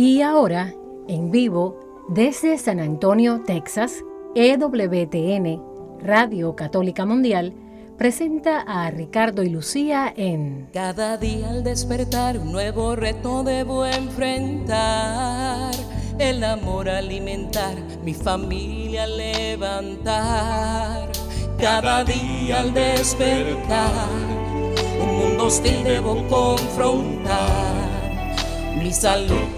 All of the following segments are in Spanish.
Y ahora, en vivo, desde San Antonio, Texas, EWTN, Radio Católica Mundial, presenta a Ricardo y Lucía en Cada día al despertar un nuevo reto debo enfrentar. El amor alimentar, mi familia levantar. Cada día al despertar, un mundo hostil debo confrontar mi salud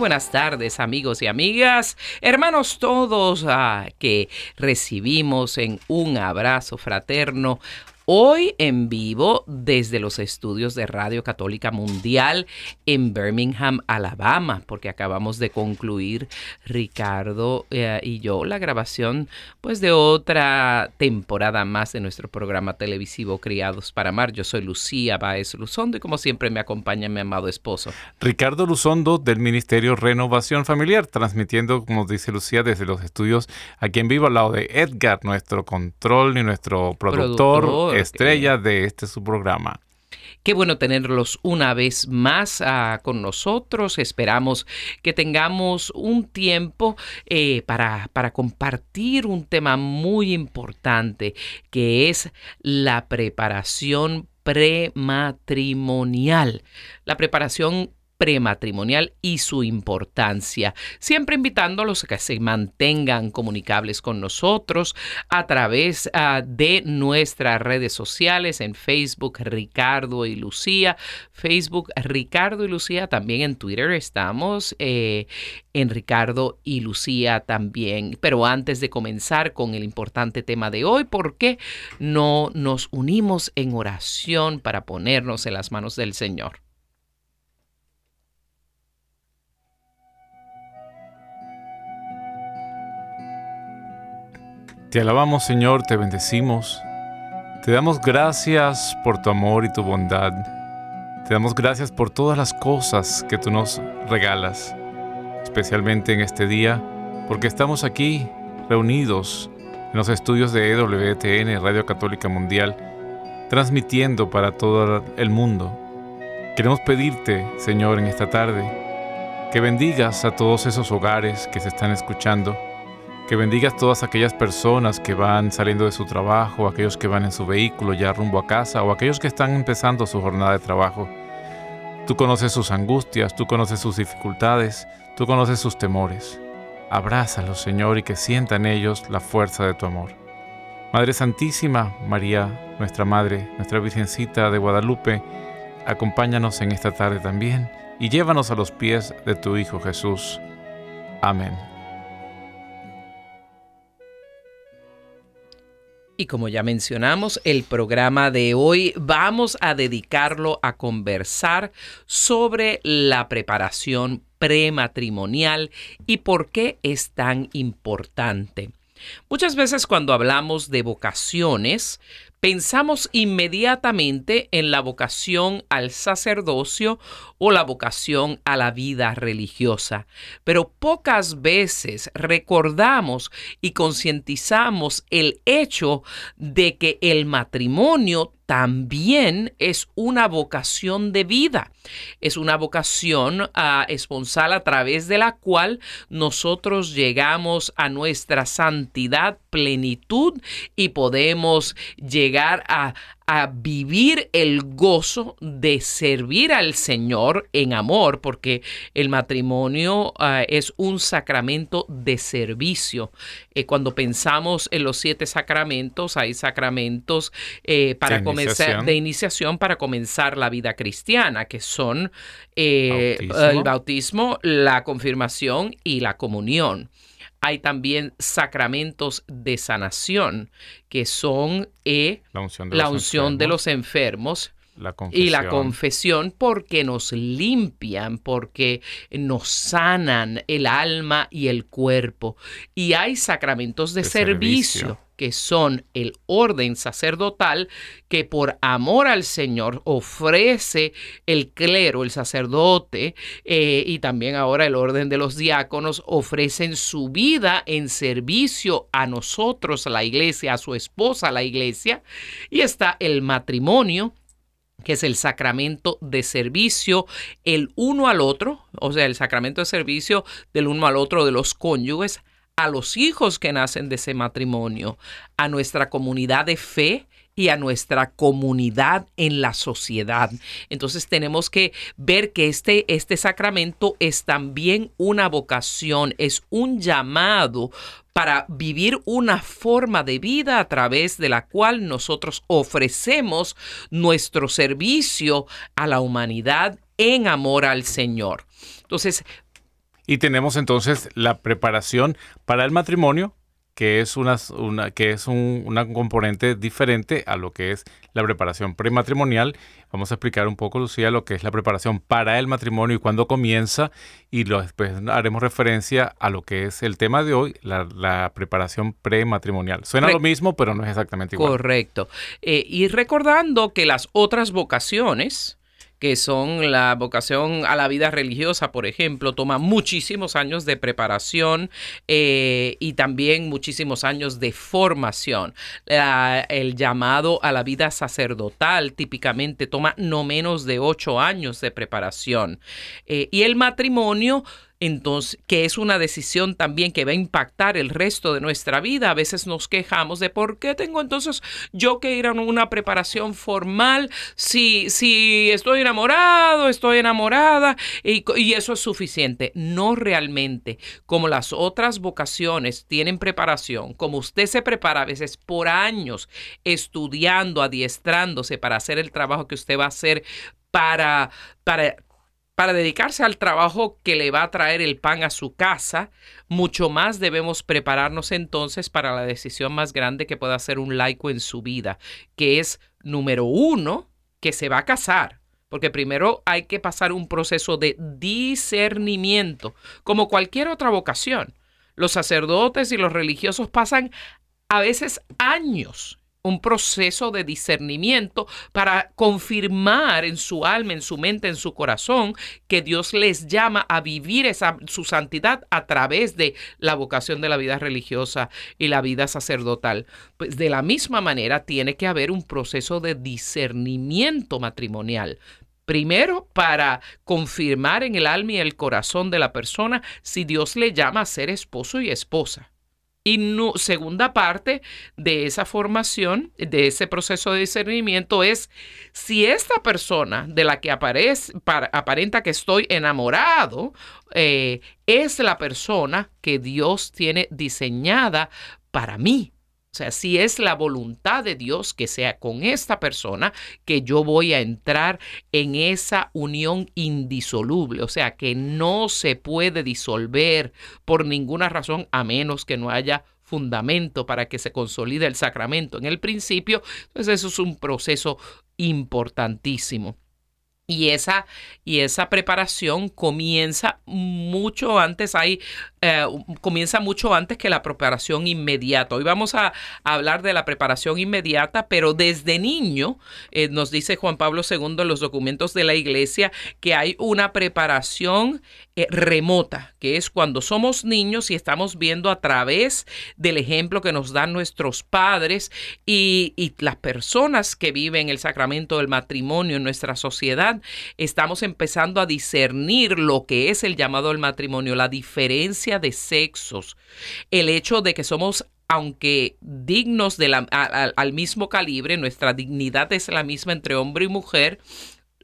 buenas tardes amigos y amigas, hermanos todos ah, que recibimos en un abrazo fraterno Hoy en vivo desde los estudios de Radio Católica Mundial en Birmingham, Alabama, porque acabamos de concluir Ricardo eh, y yo la grabación pues de otra temporada más de nuestro programa televisivo Criados para Amar. Yo soy Lucía Baez Luzondo y como siempre me acompaña mi amado esposo. Ricardo Luzondo del Ministerio Renovación Familiar, transmitiendo, como dice Lucía, desde los estudios aquí en vivo al lado de Edgar, nuestro control y nuestro productor estrella de este su programa. Qué bueno tenerlos una vez más ah, con nosotros. Esperamos que tengamos un tiempo eh, para, para compartir un tema muy importante que es la preparación prematrimonial. La preparación prematrimonial y su importancia. Siempre invitándolos a que se mantengan comunicables con nosotros a través ah, de nuestras redes sociales en Facebook Ricardo y Lucía, Facebook Ricardo y Lucía, también en Twitter estamos eh, en Ricardo y Lucía también. Pero antes de comenzar con el importante tema de hoy, ¿por qué no nos unimos en oración para ponernos en las manos del Señor? Te alabamos Señor, te bendecimos. Te damos gracias por tu amor y tu bondad. Te damos gracias por todas las cosas que tú nos regalas, especialmente en este día, porque estamos aquí reunidos en los estudios de EWTN, Radio Católica Mundial, transmitiendo para todo el mundo. Queremos pedirte, Señor, en esta tarde, que bendigas a todos esos hogares que se están escuchando que bendigas todas aquellas personas que van saliendo de su trabajo, aquellos que van en su vehículo ya rumbo a casa o aquellos que están empezando su jornada de trabajo. Tú conoces sus angustias, tú conoces sus dificultades, tú conoces sus temores. Abrázalos, Señor, y que sientan ellos la fuerza de tu amor. Madre Santísima, María, nuestra Madre, nuestra Virgencita de Guadalupe, acompáñanos en esta tarde también y llévanos a los pies de tu Hijo Jesús. Amén. Y como ya mencionamos, el programa de hoy vamos a dedicarlo a conversar sobre la preparación prematrimonial y por qué es tan importante. Muchas veces cuando hablamos de vocaciones, pensamos inmediatamente en la vocación al sacerdocio o la vocación a la vida religiosa, pero pocas veces recordamos y concientizamos el hecho de que el matrimonio también es una vocación de vida. Es una vocación uh, esponsal a través de la cual nosotros llegamos a nuestra santidad, plenitud y podemos llegar a, a vivir el gozo de servir al Señor en amor, porque el matrimonio ah, es un sacramento de servicio. Eh, cuando pensamos en los siete sacramentos, hay sacramentos eh, para de comenzar iniciación. de iniciación para comenzar la vida cristiana, que son eh, el bautismo, la confirmación y la comunión hay también sacramentos de sanación, que son eh, la unción de, la los, unción enfermos, de los enfermos. La y la confesión porque nos limpian, porque nos sanan el alma y el cuerpo. Y hay sacramentos de, de servicio, servicio que son el orden sacerdotal, que por amor al Señor ofrece el clero, el sacerdote, eh, y también ahora el orden de los diáconos, ofrecen su vida en servicio a nosotros, a la iglesia, a su esposa, la iglesia. Y está el matrimonio, que es el sacramento de servicio el uno al otro, o sea, el sacramento de servicio del uno al otro de los cónyuges, a los hijos que nacen de ese matrimonio, a nuestra comunidad de fe y a nuestra comunidad en la sociedad. Entonces tenemos que ver que este, este sacramento es también una vocación, es un llamado para vivir una forma de vida a través de la cual nosotros ofrecemos nuestro servicio a la humanidad en amor al Señor. Entonces, y tenemos entonces la preparación para el matrimonio, que es, una, una que es un componente diferente a lo que es la preparación prematrimonial. Vamos a explicar un poco, Lucía, lo que es la preparación para el matrimonio y cuándo comienza. Y lo, después haremos referencia a lo que es el tema de hoy, la, preparación prematrimonial. Suena lo mismo, pero no es exactamente igual. Correcto. Eh, y recordando que las otras vocaciones, que son la vocación a la vida religiosa, por ejemplo, toma muchísimos años de preparación eh, y también muchísimos años de formación. el llamado a la vida sacerdotal típicamente toma no menos de ocho años de preparación. Eh, y el matrimonio entonces, que es una decisión también que va a impactar el resto de nuestra vida. A veces nos quejamos de por qué tengo entonces yo que ir a una preparación formal si, si estoy enamorado, estoy enamorada y, eso es suficiente. No realmente, como las otras vocaciones tienen preparación, como usted se prepara a veces por años estudiando, adiestrándose para hacer el trabajo que usted va a hacer para, para para dedicarse al trabajo que le va a traer el pan a su casa, mucho más debemos prepararnos entonces para la decisión más grande que pueda hacer un laico en su vida, que es, número uno, que se va a casar. Porque primero hay que pasar un proceso de discernimiento, como cualquier otra vocación. Los sacerdotes y los religiosos pasan a veces años un proceso de discernimiento para confirmar en su alma, en su mente, en su corazón, que Dios les llama a vivir esa, su santidad a través de la vocación de la vida religiosa y la vida sacerdotal. Pues de la misma manera tiene que haber un proceso de discernimiento matrimonial. Primero, para confirmar en el alma y el corazón de la persona si Dios le llama a ser esposo y esposa. Y segunda parte de esa formación, de ese proceso de discernimiento es si esta persona de la que aparece, aparenta que estoy enamorado, eh, es la persona que Dios tiene diseñada para mí. O sea, si es la voluntad de Dios que sea con esta persona que yo voy a entrar en esa unión indisoluble, o sea, que no se puede disolver por ninguna razón a menos que no haya fundamento para que se consolide el sacramento en el principio. Entonces eso es un proceso importantísimo. Y esa, y esa preparación comienza mucho antes, hay, eh, comienza mucho antes que la preparación inmediata. Hoy vamos a, hablar de la preparación inmediata, pero desde niño, eh, nos dice Juan Pablo II en los documentos de la iglesia, que hay una preparación eh, remota, que es cuando somos niños y estamos viendo a través del ejemplo que nos dan nuestros padres y, y las personas que viven el sacramento del matrimonio en nuestra sociedad estamos empezando a discernir lo que es el llamado al matrimonio, la diferencia de sexos, el hecho de que somos aunque dignos de la, al mismo calibre, nuestra dignidad es la misma entre hombre y mujer,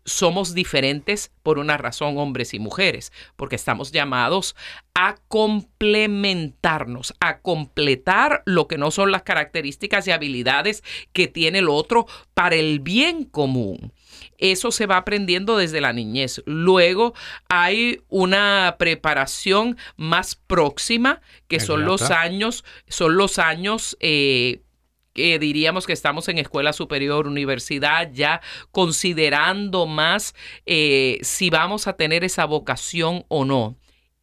somos diferentes por una razón, hombres y mujeres, porque estamos llamados a complementarnos, a completar lo que no son las características y habilidades que tiene el otro para el bien común. Eso se va aprendiendo desde la niñez. Luego hay una preparación más próxima, que son los años, son los años eh, que diríamos que estamos en escuela superior, universidad, ya considerando más eh, si vamos a tener esa vocación o no.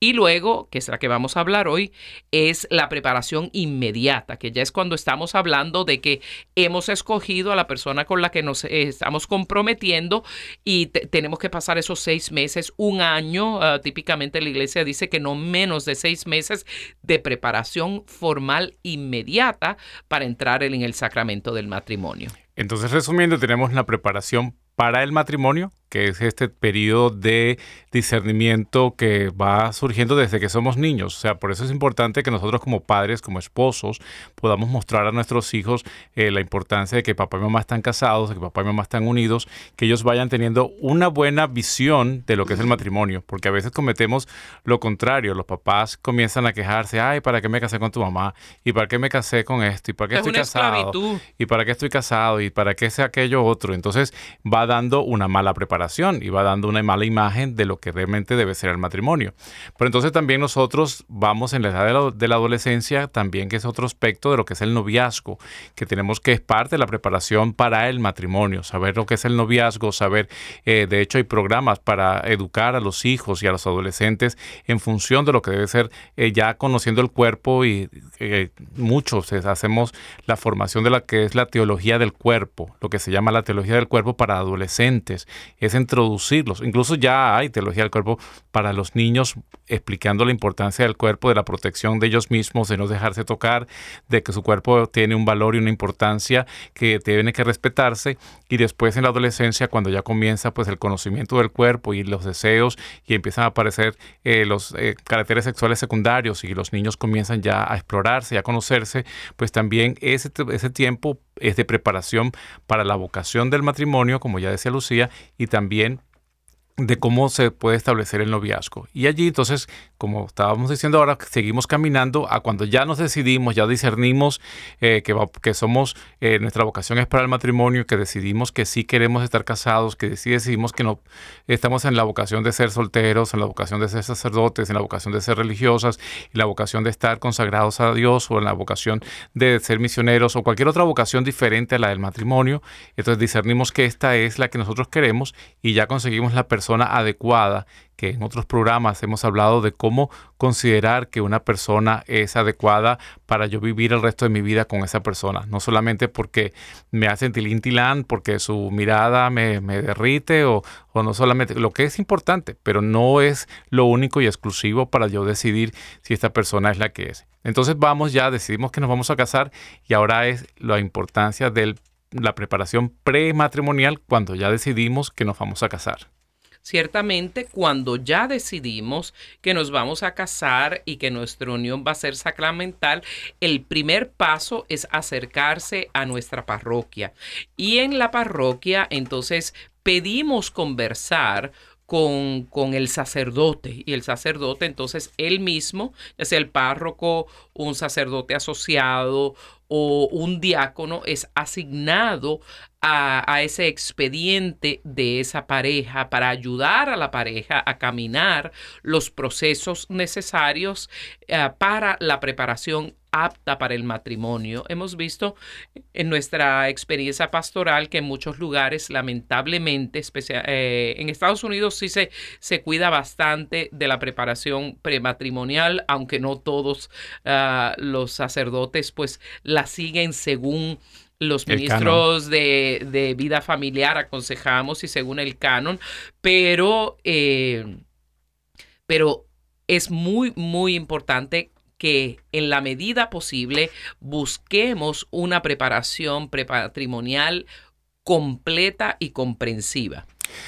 Y luego, que es la que vamos a hablar hoy, es la preparación inmediata, que ya es cuando estamos hablando de que hemos escogido a la persona con la que nos estamos comprometiendo y tenemos que pasar esos seis meses, un año. Ah, típicamente la iglesia dice que no menos de seis meses de preparación formal inmediata para entrar en el sacramento del matrimonio. Entonces, resumiendo, tenemos la preparación para el matrimonio, que es este periodo de discernimiento que va surgiendo desde que somos niños. O sea, por eso es importante que nosotros como padres, como esposos, podamos mostrar a nuestros hijos eh, la importancia de que papá y mamá están casados, de que papá y mamá están unidos, que ellos vayan teniendo una buena visión de lo que es el matrimonio, porque a veces cometemos lo contrario. Los papás comienzan a quejarse, ay, ¿para qué me casé con tu mamá? ¿Y para qué me casé con esto? ¿Y para qué estoy casado? ¿Y para qué estoy casado? ¿Y para qué sea aquello otro? Entonces va dando una mala preparación y va dando una mala imagen de lo que realmente debe ser el matrimonio. Pero entonces también nosotros vamos en la edad de la, adolescencia, también que es otro aspecto de lo que es el noviazgo, que tenemos que es parte de la preparación para el matrimonio, saber lo que es el noviazgo, saber, eh, de hecho hay programas para educar a los hijos y a los adolescentes en función de lo que debe ser eh, ya conociendo el cuerpo y eh, muchos hacemos la formación de la que es la teología del cuerpo, lo que se llama la teología del cuerpo para adolescentes. Es introducirlos. Incluso ya hay teología del cuerpo para los niños explicando la importancia del cuerpo, de la protección de ellos mismos, de no dejarse tocar, de que su cuerpo tiene un valor y una importancia que tiene que respetarse. Y después en la adolescencia, cuando ya comienza pues el conocimiento del cuerpo y los deseos y empiezan a aparecer eh, los eh, caracteres sexuales secundarios y los niños comienzan ya a explorarse y a conocerse, pues también ese, ese tiempo es de preparación para la vocación del matrimonio, como ya decía Lucía, y también de cómo se puede establecer el noviazgo. Y allí entonces, como estábamos diciendo ahora, seguimos caminando a cuando ya nos decidimos, ya discernimos eh, que, que somos, eh, nuestra vocación es para el matrimonio, que decidimos que sí queremos estar casados, que sí decidimos que no estamos en la vocación de ser solteros, en la vocación de ser sacerdotes, en la vocación de ser religiosas, en la vocación de estar consagrados a Dios o en la vocación de ser misioneros o cualquier otra vocación diferente a la del matrimonio. Entonces discernimos que esta es la que nosotros queremos y ya conseguimos la persona adecuada, que en otros programas hemos hablado de cómo considerar que una persona es adecuada para yo vivir el resto de mi vida con esa persona. No solamente porque me hace tilintilán, porque su mirada me, derrite o, o no solamente, lo que es importante, pero no es lo único y exclusivo para yo decidir si esta persona es la que es. Entonces vamos ya, decidimos que nos vamos a casar y ahora es la importancia de la preparación prematrimonial cuando ya decidimos que nos vamos a casar. Ciertamente, cuando ya decidimos que nos vamos a casar y que nuestra unión va a ser sacramental, el primer paso es acercarse a nuestra parroquia. Y en la parroquia, entonces, pedimos conversar con, con, el sacerdote. Y el sacerdote, entonces, él mismo, ya sea el párroco, un sacerdote asociado o un diácono, es asignado a, ese expediente de esa pareja para ayudar a la pareja a caminar los procesos necesarios eh, para la preparación apta para el matrimonio. Hemos visto en nuestra experiencia pastoral que en muchos lugares, lamentablemente, eh, en Estados Unidos sí se, se cuida bastante de la preparación prematrimonial, aunque no todos ah, los sacerdotes pues la siguen según los ministros de, vida familiar aconsejamos y según el canon, pero, eh, pero es muy, muy importante que en la medida posible busquemos una preparación prepatrimonial completa y comprensiva.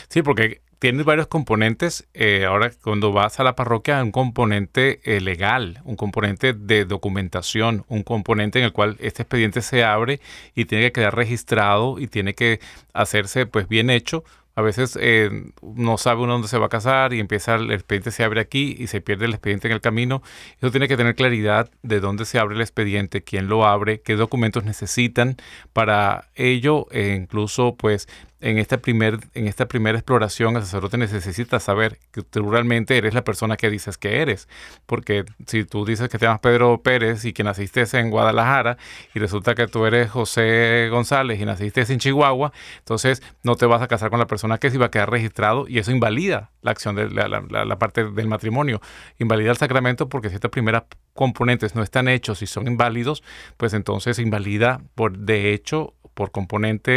Sí, porque tiene varios componentes. Eh, ahora, cuando vas a la parroquia, un componente eh, legal, un componente de documentación, un componente en el cual este expediente se abre y tiene que quedar registrado y tiene que hacerse pues bien hecho a veces eh, no sabe uno dónde se va a casar y empieza el expediente se abre aquí y se pierde el expediente en el camino. Eso tiene que tener claridad de dónde se abre el expediente, quién lo abre, qué documentos necesitan para ello, incluso pues en, este primer, en esta primera exploración el sacerdote necesita saber que tú realmente eres la persona que dices que eres. Porque si tú dices que te llamas Pedro Pérez y que naciste en Guadalajara y resulta que tú eres José González y naciste en Chihuahua, entonces no te vas a casar con la persona que se iba a quedar registrado y eso invalida la acción de la, la parte del matrimonio. Invalida el sacramento porque si estas primeras componentes no están hechos y son inválidos, pues entonces invalida por de hecho por componente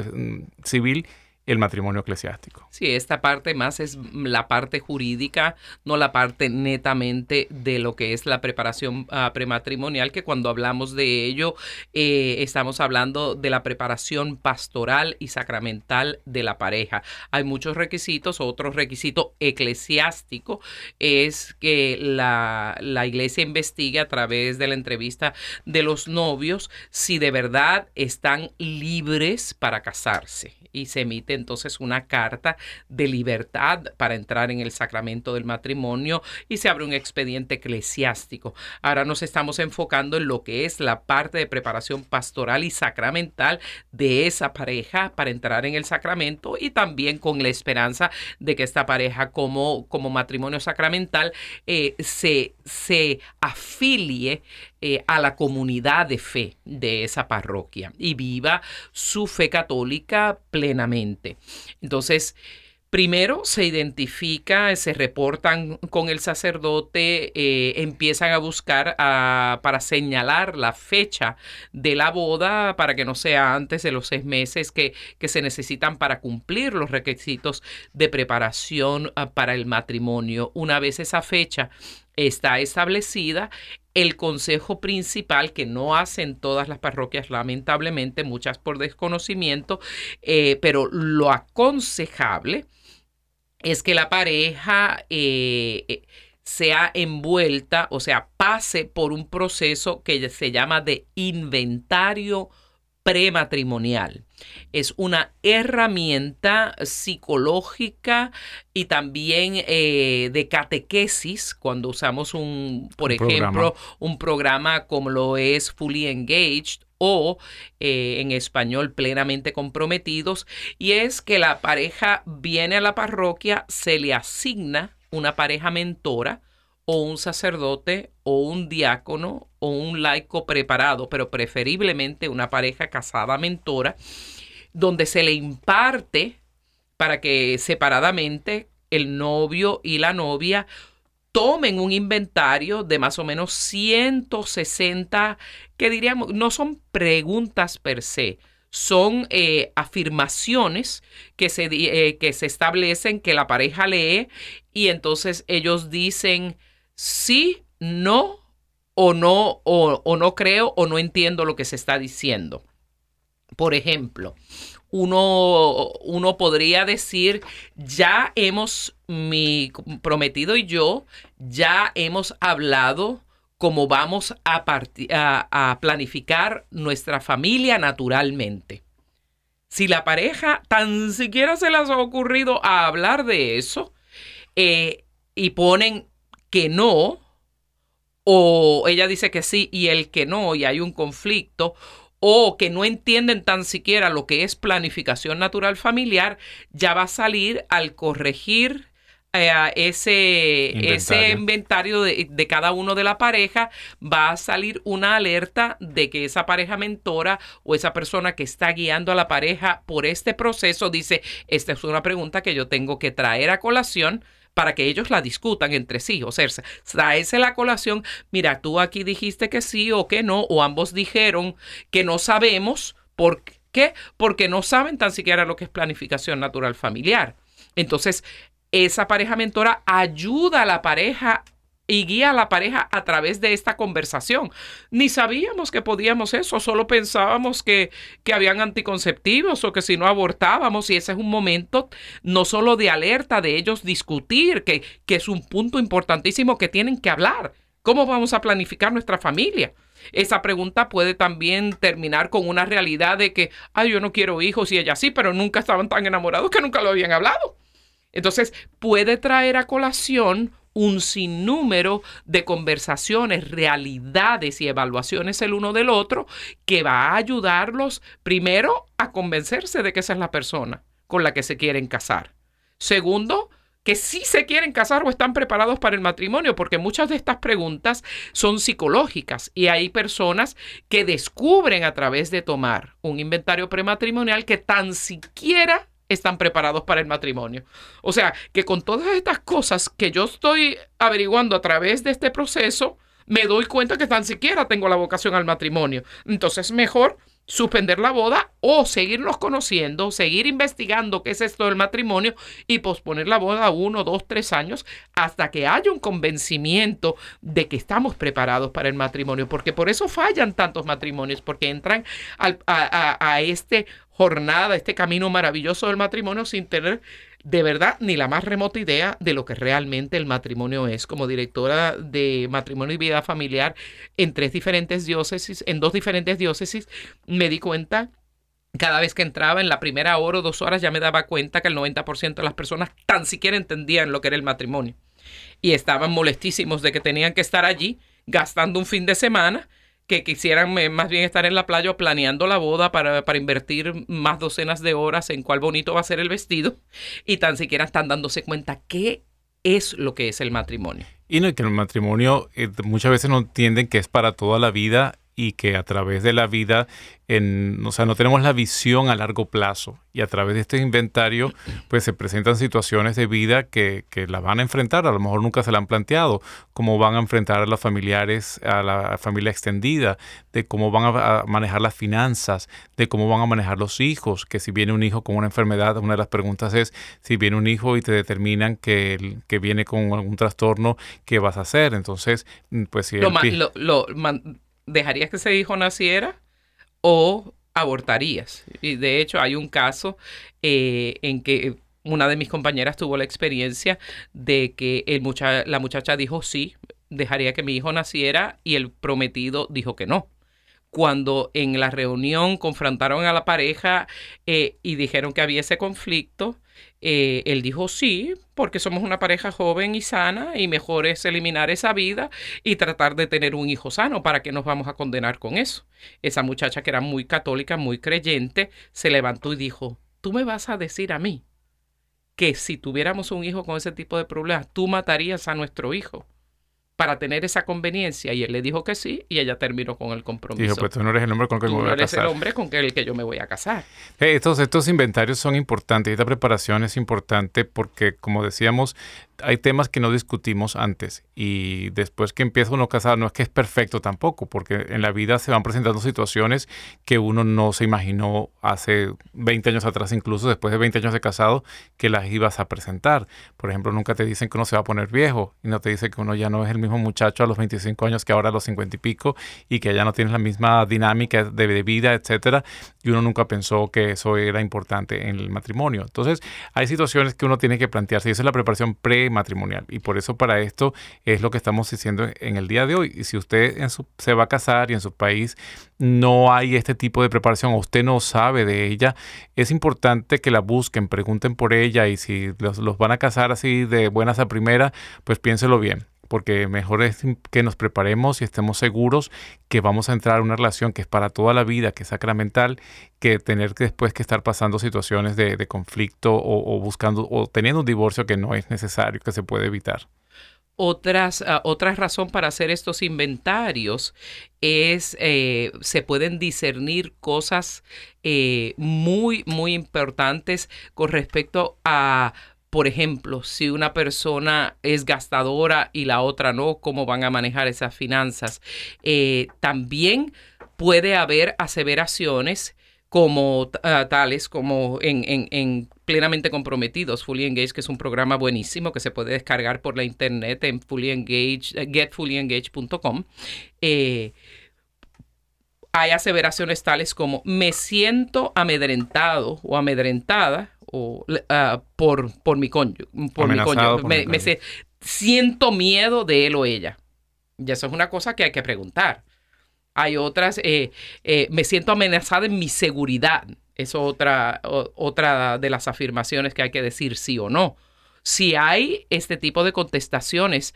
eh, civil el matrimonio eclesiástico. Sí, esta parte más es la parte jurídica, no la parte netamente de lo que es la preparación ah, prematrimonial, que cuando hablamos de ello eh, estamos hablando de la preparación pastoral y sacramental de la pareja. Hay muchos requisitos, otro requisito eclesiástico es que la, la iglesia investigue a través de la entrevista de los novios si de verdad están libres para casarse y se emite entonces una carta de libertad para entrar en el sacramento del matrimonio y se abre un expediente eclesiástico. Ahora nos estamos enfocando en lo que es la parte de preparación pastoral y sacramental de esa pareja para entrar en el sacramento y también con la esperanza de que esta pareja como, como matrimonio sacramental eh, se, se afilie eh, a la comunidad de fe de esa parroquia y viva su fe católica plenamente. Entonces, Primero se identifica, se reportan con el sacerdote, eh, empiezan a buscar para señalar la fecha de la boda para que no sea antes de los seis meses que, que se necesitan para cumplir los requisitos de preparación ah, para el matrimonio. Una vez esa fecha está establecida, el consejo principal, que no hacen todas las parroquias, lamentablemente, muchas por desconocimiento, eh, pero lo aconsejable es que la pareja eh, eh, sea envuelta, o sea, pase por un proceso que se llama de inventario prematrimonial. Es una herramienta psicológica y también eh, de catequesis cuando usamos un, por ejemplo, un programa como lo es Fully Engaged o eh, en español plenamente comprometidos. Y es que la pareja viene a la parroquia, se le asigna una pareja mentora, o un sacerdote o un diácono o un laico preparado, pero preferiblemente una pareja casada mentora, donde se le imparte para que separadamente el novio y la novia tomen un inventario de más o menos 160, que diríamos, no son preguntas per se, son eh, afirmaciones que se, eh, que se establecen, que la pareja lee y entonces ellos dicen, sí, no o no, o, no creo o no entiendo lo que se está diciendo. Por ejemplo, uno, uno, podría decir, ya hemos, mi prometido y yo, ya hemos hablado cómo vamos a, planificar nuestra familia naturalmente. Si la pareja tan siquiera se les ha ocurrido hablar de eso eh, y ponen que no, o ella dice que sí y el que no, y hay un conflicto, o que no entienden tan siquiera lo que es planificación natural familiar, ya va a salir al corregir eh, ese inventario, ese inventario de, de, cada uno de la pareja, va a salir una alerta de que esa pareja mentora o esa persona que está guiando a la pareja por este proceso dice, esta es una pregunta que yo tengo que traer a colación para que ellos la discutan entre sí. O sea, traerse la colación, mira, tú aquí dijiste que sí o que no, o ambos dijeron que no sabemos por qué, porque no saben tan siquiera lo que es planificación natural familiar. Entonces, esa pareja mentora ayuda a la pareja y guía a la pareja a través de esta conversación. Ni sabíamos que podíamos eso, solo pensábamos que, que habían anticonceptivos o que si no abortábamos y ese es un momento no solo de alerta de ellos discutir, que, que es un punto importantísimo que tienen que hablar. ¿Cómo vamos a planificar nuestra familia? Esa pregunta puede también terminar con una realidad de que, ay, yo no quiero hijos y ella sí, pero nunca estaban tan enamorados que nunca lo habían hablado. Entonces, puede traer a colación un sinnúmero de conversaciones, realidades y evaluaciones el uno del otro que va a ayudarlos primero a convencerse de que esa es la persona con la que se quieren casar. Segundo, que sí se quieren casar o están preparados para el matrimonio, porque muchas de estas preguntas son psicológicas y hay personas que descubren a través de tomar un inventario prematrimonial que tan siquiera están preparados para el matrimonio. O sea, que con todas estas cosas que yo estoy averiguando a través de este proceso, me doy cuenta que tan siquiera tengo la vocación al matrimonio. Entonces, mejor suspender la boda o seguirnos conociendo, seguir investigando qué es esto del matrimonio y posponer la boda uno, dos, tres años hasta que haya un convencimiento de que estamos preparados para el matrimonio, porque por eso fallan tantos matrimonios, porque entran a, a, a este jornada, este camino maravilloso del matrimonio sin tener de verdad ni la más remota idea de lo que realmente el matrimonio es. Como directora de matrimonio y vida familiar en tres diferentes diócesis, en dos diferentes diócesis, me di cuenta cada vez que entraba en la primera hora o dos horas ya me daba cuenta que el 90% de las personas tan siquiera entendían lo que era el matrimonio. Y estaban molestísimos de que tenían que estar allí gastando un fin de semana que quisieran eh, más bien estar en la playa planeando la boda para, para, invertir más docenas de horas en cuál bonito va a ser el vestido y tan siquiera están dándose cuenta qué es lo que es el matrimonio. Y no, que el matrimonio eh, muchas veces no entienden que es para toda la vida y que a través de la vida en, o sea, no tenemos la visión a largo plazo. Y a través de este inventario pues se presentan situaciones de vida que, que la van a enfrentar, a lo mejor nunca se la han planteado, cómo van a enfrentar a los familiares, a la familia extendida, de cómo van a, manejar las finanzas, de cómo van a manejar los hijos, que si viene un hijo con una enfermedad, una de las preguntas es si viene un hijo y te determinan que, que viene con algún trastorno, ¿qué vas a hacer? Entonces, pues si... Lo, lo, lo ¿dejarías que ese hijo naciera o abortarías? Y de hecho hay un caso eh, en que una de mis compañeras tuvo la experiencia de que el mucha la muchacha dijo sí, dejaría que mi hijo naciera y el prometido dijo que no cuando en la reunión confrontaron a la pareja eh, y dijeron que había ese conflicto, eh, él dijo sí, porque somos una pareja joven y sana y mejor es eliminar esa vida y tratar de tener un hijo sano. ¿Para qué nos vamos a condenar con eso? Esa muchacha que era muy católica, muy creyente, se levantó y dijo, tú me vas a decir a mí que si tuviéramos un hijo con ese tipo de problemas, tú matarías a nuestro hijo para tener esa conveniencia y él le dijo que sí y ella terminó con el compromiso. Dijo, pues tú no eres el hombre con el que me voy a casar. el hombre con el que yo me voy a casar. estos, estos inventarios son importantes, esta preparación es importante porque, como decíamos, hay temas que no discutimos antes y después que empieza uno a casar no es que es perfecto tampoco, porque en la vida se van presentando situaciones que uno no se imaginó hace 20 años atrás, incluso después de 20 años de casado, que las ibas a presentar. Por ejemplo, nunca te dicen que uno se va a poner viejo y no te dicen que uno ya no es el mismo muchacho a los 25 años que ahora a los 50 y pico y que ya no tienes la misma dinámica de, vida, etcétera, y uno nunca pensó que eso era importante en el matrimonio. Entonces, hay situaciones que uno tiene que plantearse y esa es la preparación pre matrimonial. Y por eso para esto es lo que estamos diciendo en el día de hoy. Y si usted en su, se va a casar y en su país no hay este tipo de preparación o usted no sabe de ella, es importante que la busquen, pregunten por ella y si los, los van a casar así de buenas a primera, pues piénselo bien porque mejor es que nos preparemos y estemos seguros que vamos a entrar a una relación que es para toda la vida, que es sacramental, que tener que después que estar pasando situaciones de, conflicto o, buscando o teniendo un divorcio que no es necesario, que se puede evitar. Otras, uh, otra razón para hacer estos inventarios es, eh, se pueden discernir cosas eh, muy, muy importantes con respecto a por ejemplo, si una persona es gastadora y la otra no, cómo van a manejar esas finanzas. Eh, también puede haber aseveraciones como ah, tales como en, plenamente comprometidos, Fully Engaged, que es un programa buenísimo que se puede descargar por la internet en fully engaged, eh, getfullyengaged.com. Eh, hay aseveraciones tales como me siento amedrentado o amedrentada o, ah, por, por mi cónyuge. Por mi cónyuge. Me, siento miedo de él o ella. Y eso es una cosa que hay que preguntar. Hay otras, eh, eh, me siento amenazada en mi seguridad. Eso es otra, otra de las afirmaciones que hay que decir sí o no. Si hay este tipo de contestaciones,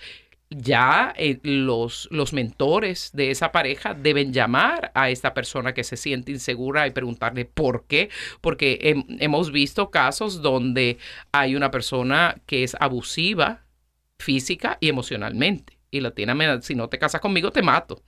ya eh, los, los mentores de esa pareja deben llamar a esta persona que se siente insegura y preguntarle por qué, porque hemos visto casos donde hay una persona que es abusiva física y emocionalmente y la tiene, si no te casas conmigo te mato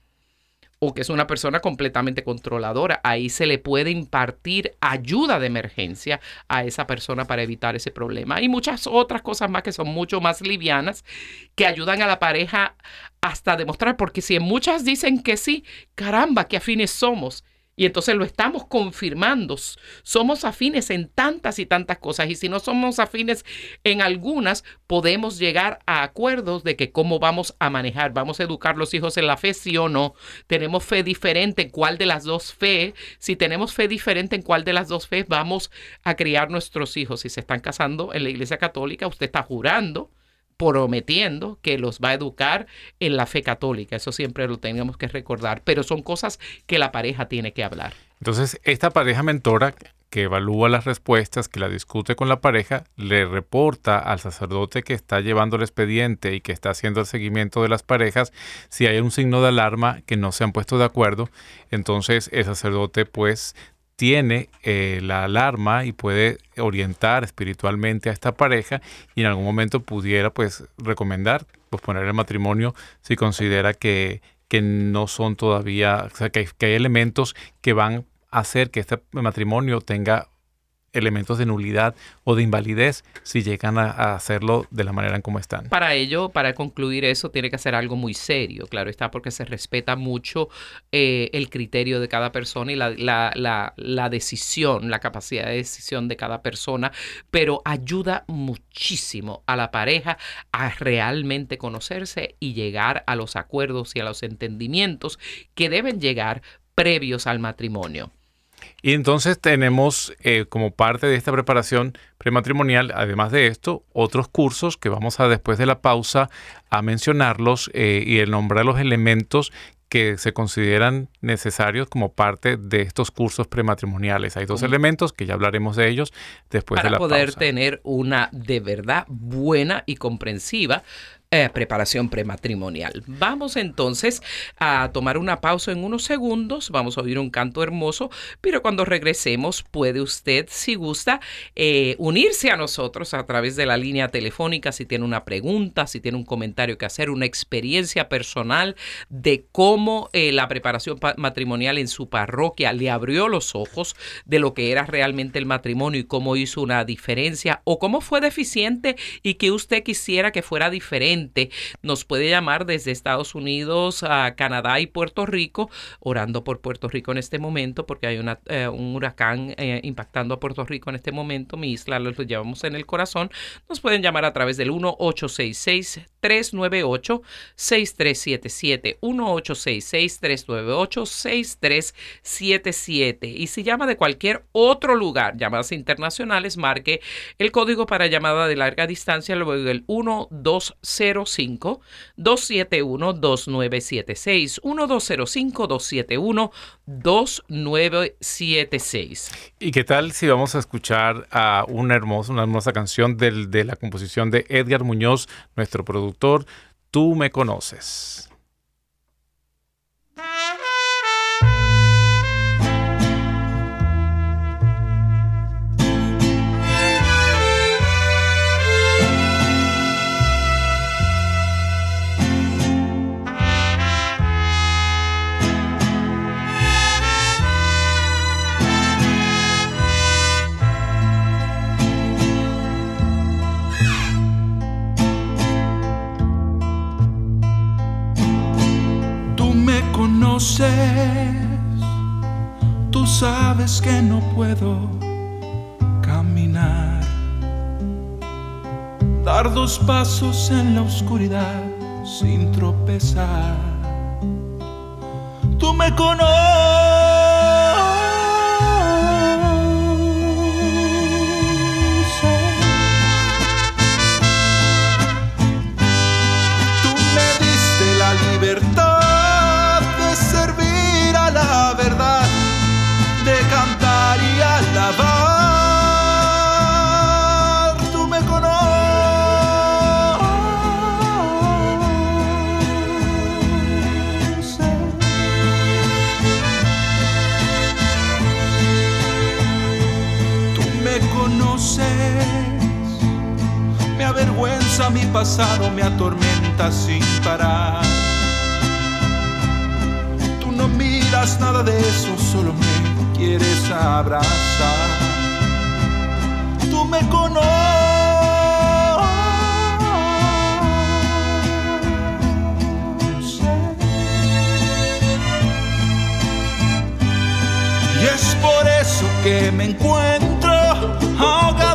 o que es una persona completamente controladora. Ahí se le puede impartir ayuda de emergencia a esa persona para evitar ese problema. Y muchas otras cosas más que son mucho más livianas que ayudan a la pareja hasta demostrar, porque si muchas dicen que sí, caramba, qué afines somos. Y entonces lo estamos confirmando. Somos afines en tantas y tantas cosas. Y si no somos afines en algunas, podemos llegar a acuerdos de que cómo vamos a manejar. Vamos a educar los hijos en la fe, sí o no. Tenemos fe diferente en cuál de las dos fe. Si tenemos fe diferente en cuál de las dos fe, vamos a criar nuestros hijos. Si se están casando en la iglesia católica, usted está jurando prometiendo que los va a educar en la fe católica. Eso siempre lo tenemos que recordar, pero son cosas que la pareja tiene que hablar. Entonces, esta pareja mentora que evalúa las respuestas, que la discute con la pareja, le reporta al sacerdote que está llevando el expediente y que está haciendo el seguimiento de las parejas si hay un signo de alarma que no se han puesto de acuerdo. Entonces el sacerdote pues tiene eh, la alarma y puede orientar espiritualmente a esta pareja y en algún momento pudiera pues recomendar posponer el matrimonio si considera que, que no son todavía, o sea, que que hay elementos que van a hacer que este matrimonio tenga elementos de nulidad o de invalidez si llegan a, hacerlo de la manera en como están. Para ello, para concluir eso, tiene que ser algo muy serio, claro está, porque se respeta mucho eh, el criterio de cada persona y la, decisión, la capacidad de decisión de cada persona, pero ayuda muchísimo a la pareja a realmente conocerse y llegar a los acuerdos y a los entendimientos que deben llegar previos al matrimonio. Y entonces tenemos eh, como parte de esta preparación prematrimonial, además de esto, otros cursos que vamos a después de la pausa a mencionarlos eh, y el nombrar los elementos que se consideran necesarios como parte de estos cursos prematrimoniales. Hay dos elementos que ya hablaremos de ellos después de la pausa. Para poder tener una de verdad buena y comprensiva eh, preparación prematrimonial. Vamos entonces a tomar una pausa en unos segundos, vamos a oír un canto hermoso, pero cuando regresemos puede usted, si gusta, eh, unirse a nosotros a través de la línea telefónica si tiene una pregunta, si tiene un comentario que hacer, una experiencia personal de cómo eh, la preparación matrimonial en su parroquia le abrió los ojos de lo que era realmente el matrimonio y cómo hizo una diferencia o cómo fue deficiente y que usted quisiera que fuera diferente nos puede llamar desde Estados Unidos a Canadá y Puerto Rico, orando por Puerto Rico en este momento, porque hay una, eh, un huracán eh, impactando a Puerto Rico en este momento. Mi isla lo llevamos en el corazón. Nos pueden llamar a través del 1866-398-6377. 1866-398-6377. Y si llama de cualquier otro lugar, llamadas internacionales, marque el código para llamada de larga distancia, luego el 120 1-205-271-2976. 1205-271-2976. ¿Y qué tal si vamos a escuchar a una hermosa, una hermosa canción de la composición de Edgar Muñoz, nuestro productor? Tú me conoces. Tú sabes que no puedo caminar, dar dos pasos en la oscuridad sin tropezar. Tú me conoces Tú me conoces, me atormenta sin parar. Tú no miras nada de eso, solo me quieres abrazar. Tú me conoces Y es por eso que me encuentro ahogado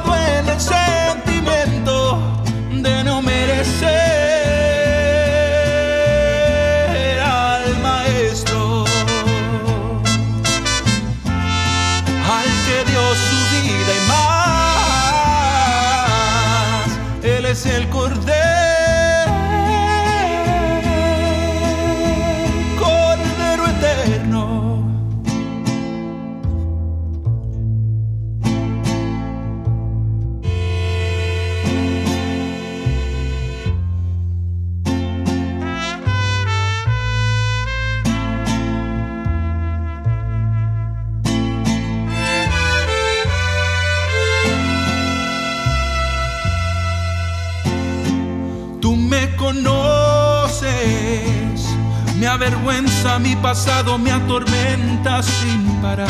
avergüenza mi pasado, me atormenta sin parar.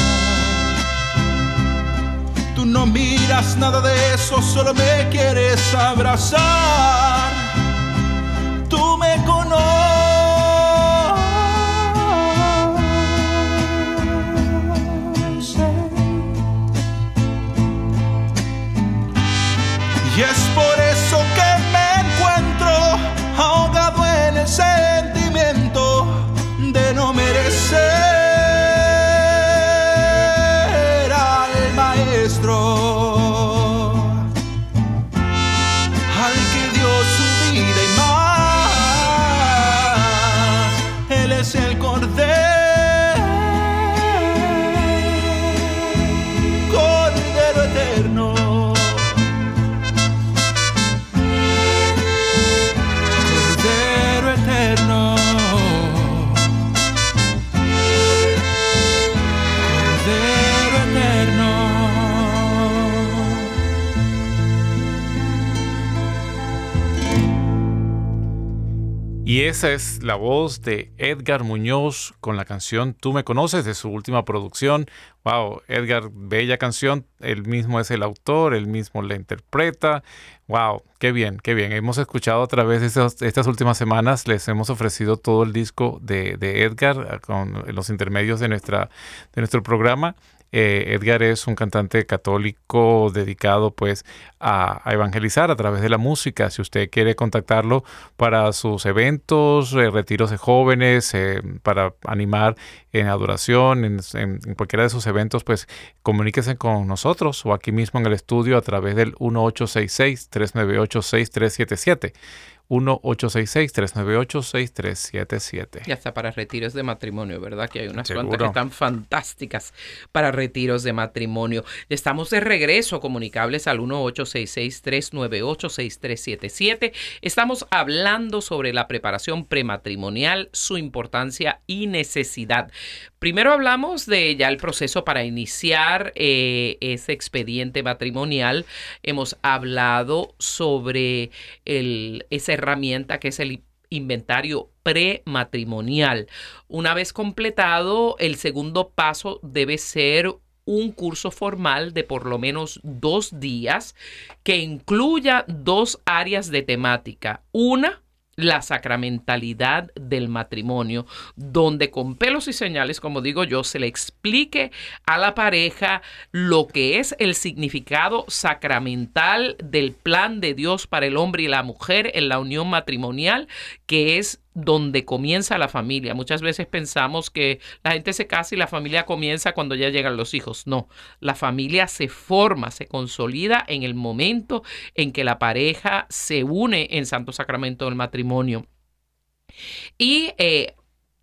Tú no miras nada de eso, solo me quieres abrazar. Esa es la voz de Edgar Muñoz con la canción Tú me conoces de su última producción. Wow, Edgar, bella canción. Él mismo es el autor, él mismo la interpreta. Wow, qué bien, qué bien. Hemos escuchado a través de estas, últimas semanas, les hemos ofrecido todo el disco de, Edgar con los intermedios de, nuestra, de nuestro programa. Eh, Edgar es un cantante católico dedicado pues a, evangelizar a través de la música. Si usted quiere contactarlo para sus eventos, eh, retiros de jóvenes, eh, para animar en adoración, en, cualquiera de sus eventos, pues comuníquese con nosotros o aquí mismo en el estudio a través del 1866-398-6377. 1-866-398-6377. Y hasta para retiros de matrimonio, ¿verdad? Que hay unas Seguro. cuantas que están fantásticas para retiros de matrimonio. Estamos de regreso, comunicables al 1-866-398-6377. Estamos hablando sobre la preparación prematrimonial, su importancia y necesidad. Primero hablamos de ya el proceso para iniciar eh, ese expediente matrimonial. Hemos hablado sobre el, esa herramienta que es el inventario prematrimonial. Una vez completado, el segundo paso debe ser un curso formal de por lo menos dos días que incluya dos áreas de temática. Una, la sacramentalidad del matrimonio, donde con pelos y señales, como digo yo, se le explique a la pareja lo que es el significado sacramental del plan de Dios para el hombre y la mujer en la unión matrimonial, que es donde comienza la familia. Muchas veces pensamos que la gente se casa y la familia comienza cuando ya llegan los hijos. No, la familia se forma, se consolida en el momento en que la pareja se une en Santo Sacramento del matrimonio. Y eh,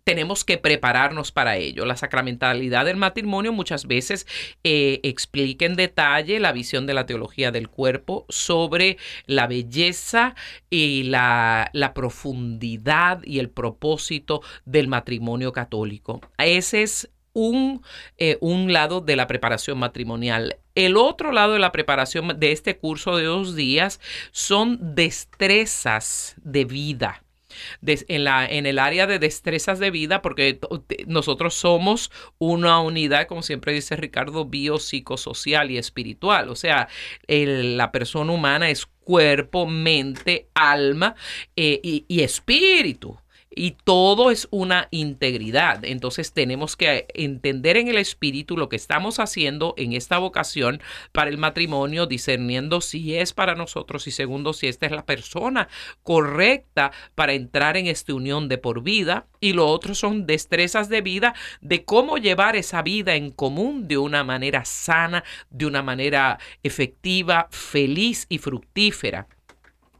tenemos que prepararnos para ello. La sacramentalidad del matrimonio muchas veces eh, explica en detalle la visión de la teología del cuerpo sobre la belleza y la, profundidad y el propósito del matrimonio católico. Ese es un, eh, un lado de la preparación matrimonial. El otro lado de la preparación de este curso de dos días son destrezas de vida en, la, en el área de destrezas de vida, porque nosotros somos una unidad, como siempre dice Ricardo, biopsicosocial y espiritual. O sea, la persona humana es cuerpo, mente, alma eh, y espíritu y todo es una integridad. Entonces tenemos que entender en el espíritu lo que estamos haciendo en esta vocación para el matrimonio, discerniendo si es para nosotros y segundo, si esta es la persona correcta para entrar en esta unión de por vida. Y lo otro son destrezas de vida de cómo llevar esa vida en común de una manera sana, de una manera efectiva, feliz y fructífera.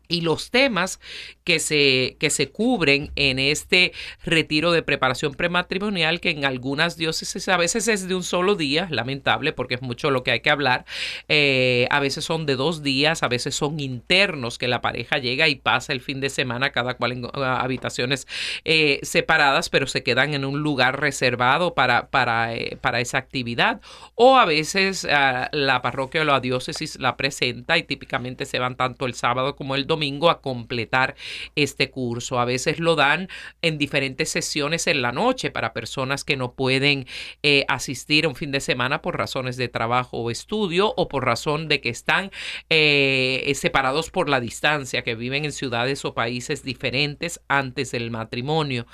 Y los temas que se, que se cubren en este retiro de preparación prematrimonial, que en algunas diócesis a veces es de un solo día, lamentable porque es mucho lo que hay que hablar, eh, a veces son de dos días, a veces son internos que la pareja llega y pasa el fin de semana, cada cual en uh, habitaciones eh, separadas, pero se quedan en un lugar reservado para, para, eh, para esa actividad. O a veces ah, la parroquia o la diócesis la presenta y típicamente se van tanto el sábado como el domingo a completar este curso. A veces lo dan en diferentes sesiones en la noche para personas que no pueden eh, asistir un fin de semana por razones de trabajo o estudio o por razón de que están eh, separados por la distancia, que viven en ciudades o países diferentes antes del matrimonio.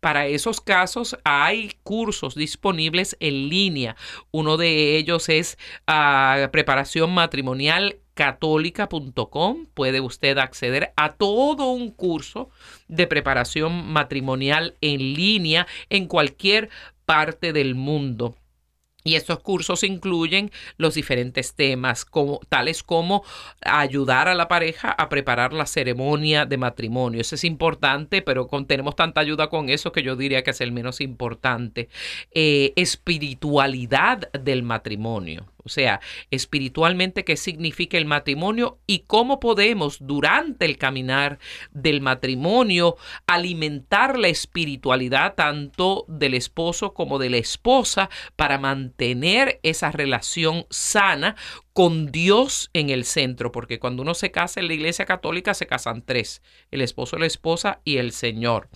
Para esos casos hay cursos disponibles en línea. Uno de ellos es ah, preparación matrimonial católica.com puede usted acceder a todo un curso de preparación matrimonial en línea en cualquier parte del mundo. Y estos cursos incluyen los diferentes temas, como, tales como ayudar a la pareja a preparar la ceremonia de matrimonio. Eso es importante, pero tenemos tanta ayuda con eso que yo diría que es el menos importante. Eh, espiritualidad del matrimonio. O sea, espiritualmente, qué significa el matrimonio y cómo podemos durante el caminar del matrimonio alimentar la espiritualidad tanto del esposo como de la esposa para mantener esa relación sana con Dios en el centro, porque cuando uno se casa en la iglesia católica se casan tres, el esposo, la esposa y el Señor.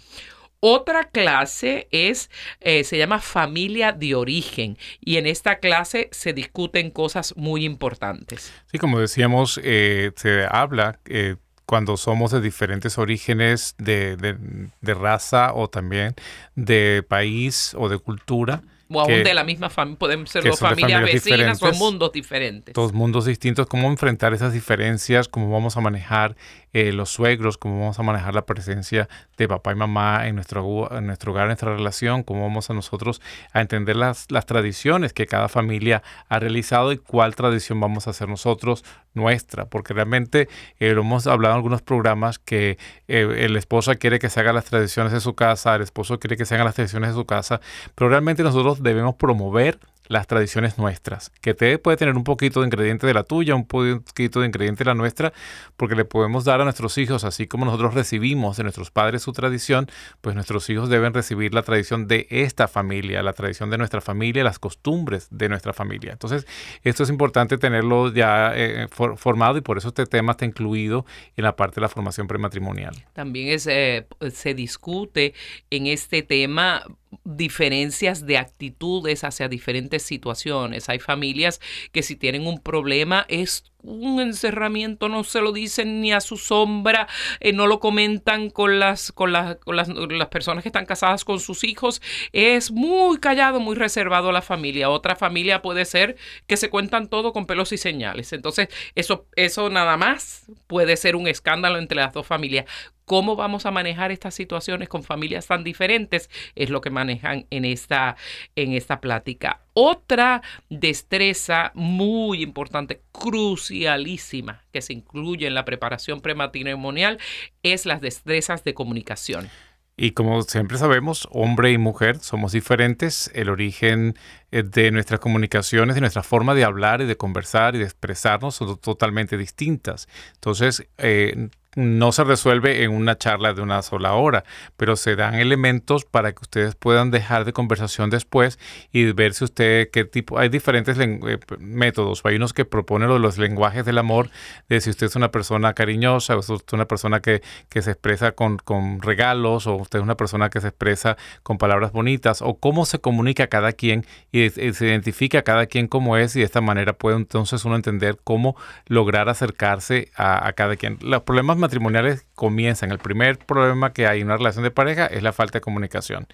Otra clase es, eh, se llama familia de origen y en esta clase se discuten cosas muy importantes. Sí, como decíamos, eh, se habla eh, cuando somos de diferentes orígenes de, de, raza o también de país o de cultura o aún de la misma familia, podemos ser dos familias, vecinas o mundos diferentes. Dos mundos distintos, cómo enfrentar esas diferencias, cómo vamos a manejar eh, los suegros, cómo vamos a manejar la presencia de papá y mamá en nuestro, en nuestro hogar, en nuestra relación, cómo vamos a nosotros a entender las, las tradiciones que cada familia ha realizado y cuál tradición vamos a hacer nosotros nuestra, porque realmente eh, lo hemos hablado en algunos programas que eh, el esposo quiere que se hagan las tradiciones de su casa, el esposo quiere que se hagan las tradiciones de su casa, pero realmente nosotros debemos promover las tradiciones nuestras, que te puede tener un poquito de ingrediente de la tuya, un poquito de ingrediente de la nuestra, porque le podemos dar a nuestros hijos, así como nosotros recibimos de nuestros padres su tradición, pues nuestros hijos deben recibir la tradición de esta familia, la tradición de nuestra familia, las costumbres de nuestra familia. Entonces, esto es importante tenerlo ya eh, formado y por eso este tema está incluido en la parte de la formación prematrimonial. También es, eh, se discute en este tema diferencias de actitudes hacia diferentes situaciones. Hay familias que si tienen un problema es un encerramiento, no se lo dicen ni a su sombra, eh, no lo comentan con las, con, las, con las, personas que están casadas con sus hijos, es muy callado, muy reservado a la familia. Otra familia puede ser que se cuentan todo con pelos y señales. Entonces, eso, eso nada más puede ser un escándalo entre las dos familias cómo vamos a manejar estas situaciones con familias tan diferentes es lo que manejan en esta, en esta plática. Otra destreza muy importante, crucialísima, que se incluye en la preparación prematrimonial es las destrezas de comunicación. Y como siempre sabemos, hombre y mujer somos diferentes. El origen eh, de nuestras comunicaciones, de nuestra forma de hablar y de conversar y de expresarnos son totalmente distintas. Entonces, eh, no se resuelve en una charla de una sola hora, pero se dan elementos para que ustedes puedan dejar de conversación después y ver si usted qué tipo, hay diferentes eh, métodos, hay unos que proponen los lenguajes del amor, de si usted es una persona cariñosa, o usted es una persona que, que se expresa con, con, regalos, o usted es una persona que se expresa con palabras bonitas, o cómo se comunica cada quien y, se identifica a cada quien como es y de esta manera puede entonces uno entender cómo lograr acercarse a, a cada quien. Los problemas matrimoniales comienzan. El primer problema que hay en una relación de pareja es la falta de comunicación.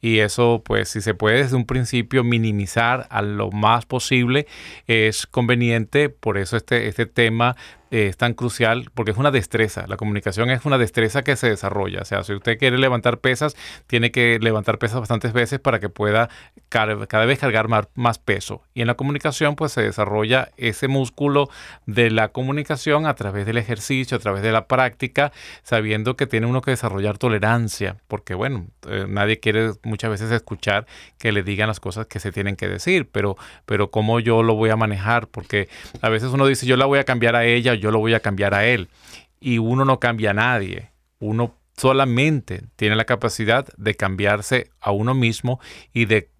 Y eso, pues, si se puede desde un principio minimizar a lo más posible, es conveniente. Por eso este, este tema eh, es tan crucial porque es una destreza. La comunicación es una destreza que se desarrolla. O sea, si usted quiere levantar pesas, tiene que levantar pesas bastantes veces para que pueda cada vez cargar más, más peso. Y en la comunicación, pues se desarrolla ese músculo de la comunicación a través del ejercicio, a través de la práctica, sabiendo que tiene uno que desarrollar tolerancia, porque bueno, eh, nadie quiere muchas veces escuchar que le digan las cosas que se tienen que decir, pero, pero cómo yo lo voy a manejar, porque a veces uno dice, yo la voy a cambiar a ella, yo lo voy a cambiar a él. Y uno no cambia a nadie. Uno solamente tiene la capacidad de cambiarse a uno mismo y de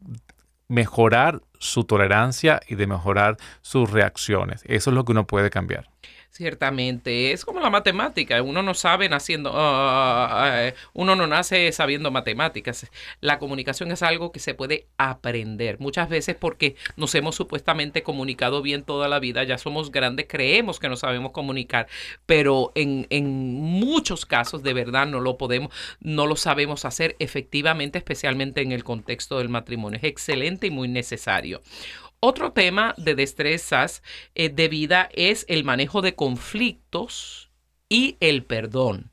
mejorar su tolerancia y de mejorar sus reacciones. Eso es lo que uno puede cambiar. Ciertamente, es como la matemática, uno no sabe naciendo, eh, uno no nace sabiendo matemáticas. La comunicación es algo que se puede aprender. Muchas veces porque nos hemos supuestamente comunicado bien toda la vida, ya somos grandes, creemos que no sabemos comunicar, pero en, en muchos casos de verdad no lo podemos, no lo sabemos hacer efectivamente, especialmente en el contexto del matrimonio. Es excelente y muy necesario. Otro tema de destrezas eh, de vida es el manejo de conflictos y el perdón.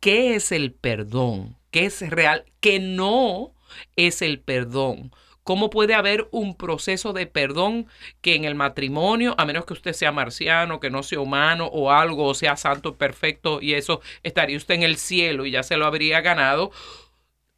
¿Qué es el perdón? ¿Qué es real? ¿Qué no es el perdón? ¿Cómo puede haber un proceso de perdón que en el matrimonio, a menos que usted sea marciano, que no sea humano o algo, o sea santo, perfecto, y eso estaría usted en el cielo y ya se lo habría ganado,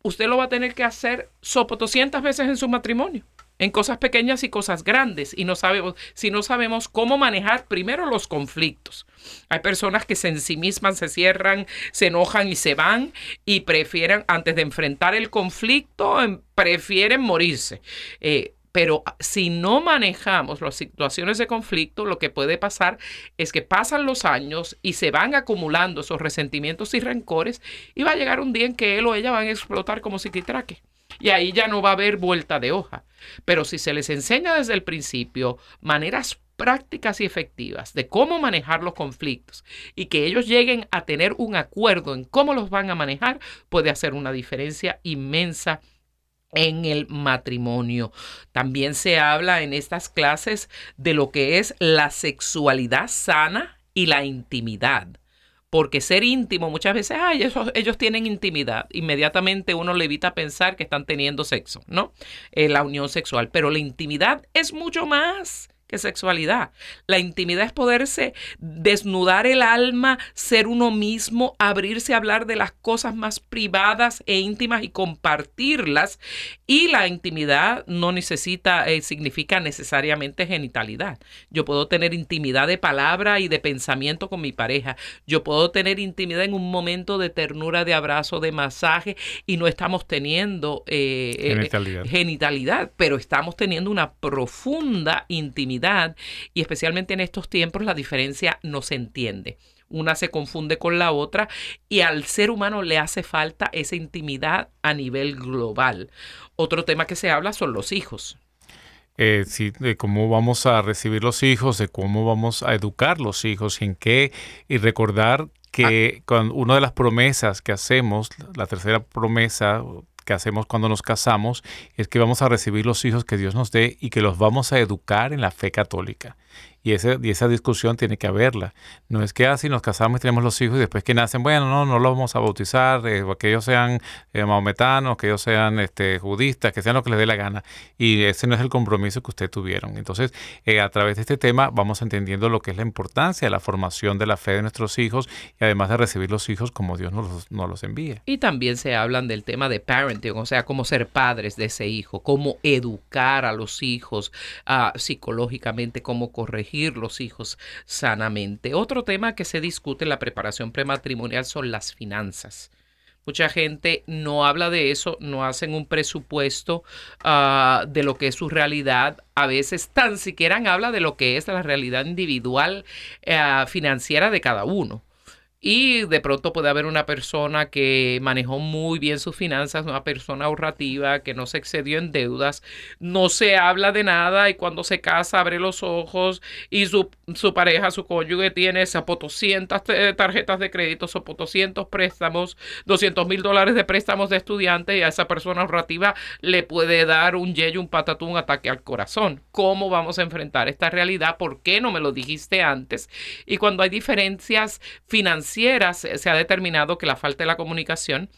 usted lo va a tener que hacer sopo 200 veces en su matrimonio? En cosas pequeñas y cosas grandes y no sabemos si no sabemos cómo manejar primero los conflictos. Hay personas que se en sí mismas se cierran, se enojan y se van y prefieren antes de enfrentar el conflicto em, prefieren morirse. Eh, pero si no manejamos las situaciones de conflicto, lo que puede pasar es que pasan los años y se van acumulando esos resentimientos y rencores y va a llegar un día en que él o ella van a explotar como psiquitraque y ahí ya no va a haber vuelta de hoja. Pero si se les enseña desde el principio maneras prácticas y efectivas de cómo manejar los conflictos y que ellos lleguen a tener un acuerdo en cómo los van a manejar, puede hacer una diferencia inmensa en el matrimonio. También se habla en estas clases de lo que es la sexualidad sana y la intimidad porque ser íntimo muchas veces, ay, ellos, tienen intimidad. Inmediatamente uno le evita pensar que están teniendo sexo, ¿no? Eh, la unión sexual. Pero la intimidad es mucho más sexualidad. La intimidad es poderse desnudar el alma, ser uno mismo, abrirse a hablar de las cosas más privadas e íntimas y compartirlas. Y la intimidad no necesita, eh, significa necesariamente genitalidad. Yo puedo tener intimidad de palabra y de pensamiento con mi pareja. Yo puedo tener intimidad en un momento de ternura, de abrazo, de masaje y no estamos teniendo eh, eh, genitalidad, pero estamos teniendo una profunda intimidad y especialmente en estos tiempos la diferencia no se entiende. Una se confunde con la otra y al ser humano le hace falta esa intimidad a nivel global. Otro tema que se habla son los hijos. Eh, sí, de cómo vamos a recibir los hijos, de cómo vamos a educar los hijos, en qué, y recordar que ah. con una de las promesas que hacemos, la tercera promesa que hacemos cuando nos casamos es que vamos a recibir los hijos que Dios nos dé y que los vamos a educar en la fe católica. Y, ese, y esa discusión tiene que haberla. No es que así ah, nos casamos y tenemos los hijos y después que nacen, bueno, no, no los vamos a bautizar, eh, que ellos sean eh, maometanos, que ellos sean este, judistas, que sean lo que les dé la gana. Y ese no es el compromiso que ustedes tuvieron. Entonces, eh, a través de este tema vamos entendiendo lo que es la importancia de la formación de la fe de nuestros hijos y además de recibir los hijos como Dios nos los, nos los envíe. Y también se hablan del tema de parenting, o sea, cómo ser padres de ese hijo, cómo educar a los hijos uh, psicológicamente, cómo corregir los hijos sanamente. Otro tema que se discute en la preparación prematrimonial son las finanzas. Mucha gente no habla de eso, no hacen un presupuesto ah, de lo que es su realidad. A veces tan siquiera habla de lo que es la realidad individual eh, financiera de cada uno. Y de pronto puede haber una persona que manejó muy bien sus finanzas, una persona ahorrativa, que no se excedió en deudas, no se habla de nada y cuando se casa abre los ojos y su, pareja, su cónyuge tiene esas 200 tarjetas de crédito, o 200 préstamos, 200 mil dólares de préstamos de estudiante y a esa persona ahorrativa le puede dar un yello, un patatú, un ataque al corazón. ¿Cómo vamos a enfrentar esta realidad? ¿Por qué no me lo dijiste antes? Y cuando hay diferencias financieras, se ha determinado que la falta de la comunicación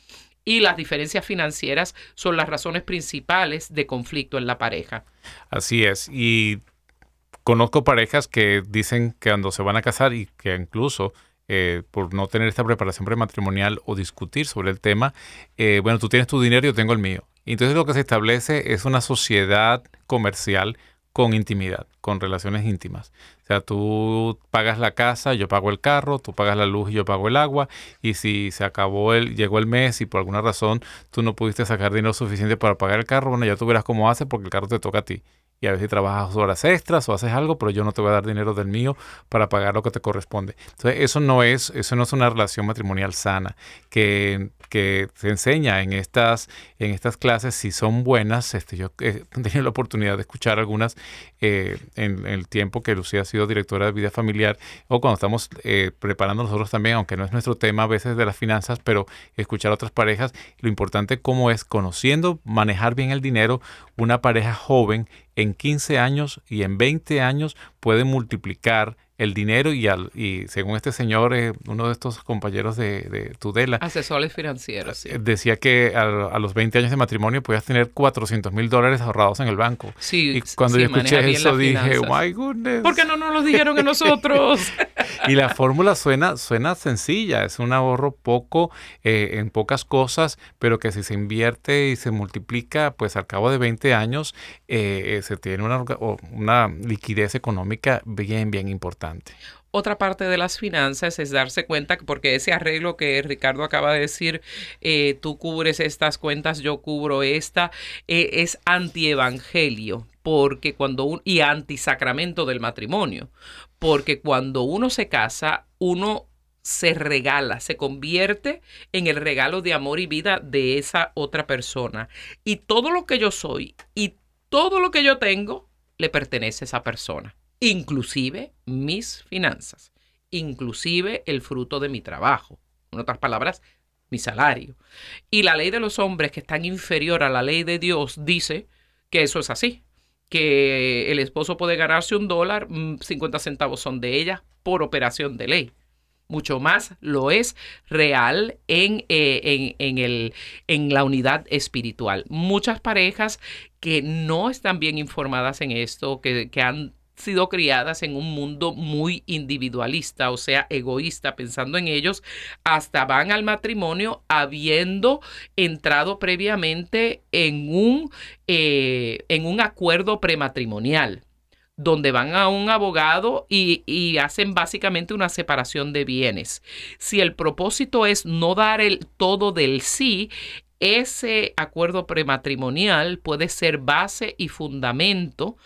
y las diferencias financieras son las razones principales de conflicto en la pareja. Así es. Y conozco parejas que dicen que cuando se van a casar y que incluso eh, por no tener esta preparación prematrimonial o discutir sobre el tema, eh, bueno, tú tienes tu dinero, yo tengo el mío. Entonces lo que se establece es una sociedad comercial con intimidad, con relaciones íntimas. O sea, tú pagas la casa, yo pago el carro, tú pagas la luz y yo pago el agua. Y si se acabó el, llegó el mes y por alguna razón tú no pudiste sacar dinero suficiente para pagar el carro, bueno, ya tú verás cómo haces porque el carro te toca a ti y a veces trabajas horas extras o haces algo, pero yo no te voy a dar dinero del mío para pagar lo que te corresponde. Entonces, eso no es, eso no es una relación matrimonial sana, que, que se enseña en estas, en estas clases, si son buenas, este, yo he tenido la oportunidad de escuchar algunas eh, en, el tiempo que Lucía ha sido directora de vida familiar, o cuando estamos eh, preparando nosotros también, aunque no es nuestro tema a veces de las finanzas, pero escuchar a otras parejas, lo importante como es conociendo, manejar bien el dinero, una pareja joven en 15 años y en 20 años puede multiplicar el dinero y, al, y según este señor, eh, uno de estos compañeros de, Tudela. Asesores financieros, sí. Eh, decía que a, los 20 años de matrimonio podías tener 400 mil dólares ahorrados en el banco. Sí, y cuando yo escuché eso dije, my goodness. ¿Por qué no nos lo dijeron a nosotros? y la fórmula suena, suena sencilla, es un ahorro poco eh, en pocas cosas, pero que si se invierte y se multiplica, pues al cabo de 20 años se tiene una, una liquidez económica bien, bien importante. Otra parte de las finanzas es darse cuenta que porque ese arreglo que Ricardo acaba de decir, eh, tú cubres estas cuentas, yo cubro esta, eh, es antievangelio porque cuando un, y antisacramento del matrimonio, porque cuando uno se casa, uno se regala, se convierte en el regalo de amor y vida de esa otra persona. Y todo lo que yo soy y todo lo que yo tengo le pertenece a esa persona inclusive mis finanzas, inclusive el fruto de mi trabajo. En otras palabras, mi salario. Y la ley de los hombres, que es tan inferior a la ley de Dios, dice que eso es así, que el esposo puede ganarse un dólar, 50 mm, centavos son de ella por operación de ley. Mucho más lo es real en, eh, en, el, en la unidad espiritual. Muchas parejas que no están bien informadas en esto, que, que han sido criadas en un mundo muy individualista, o sea, egoísta, pensando en ellos, hasta van al matrimonio habiendo entrado previamente en un, eh, en un acuerdo prematrimonial donde van a un abogado y, y, hacen básicamente una separación de bienes. Si el propósito es no dar el todo del sí, ese acuerdo prematrimonial puede ser base y fundamento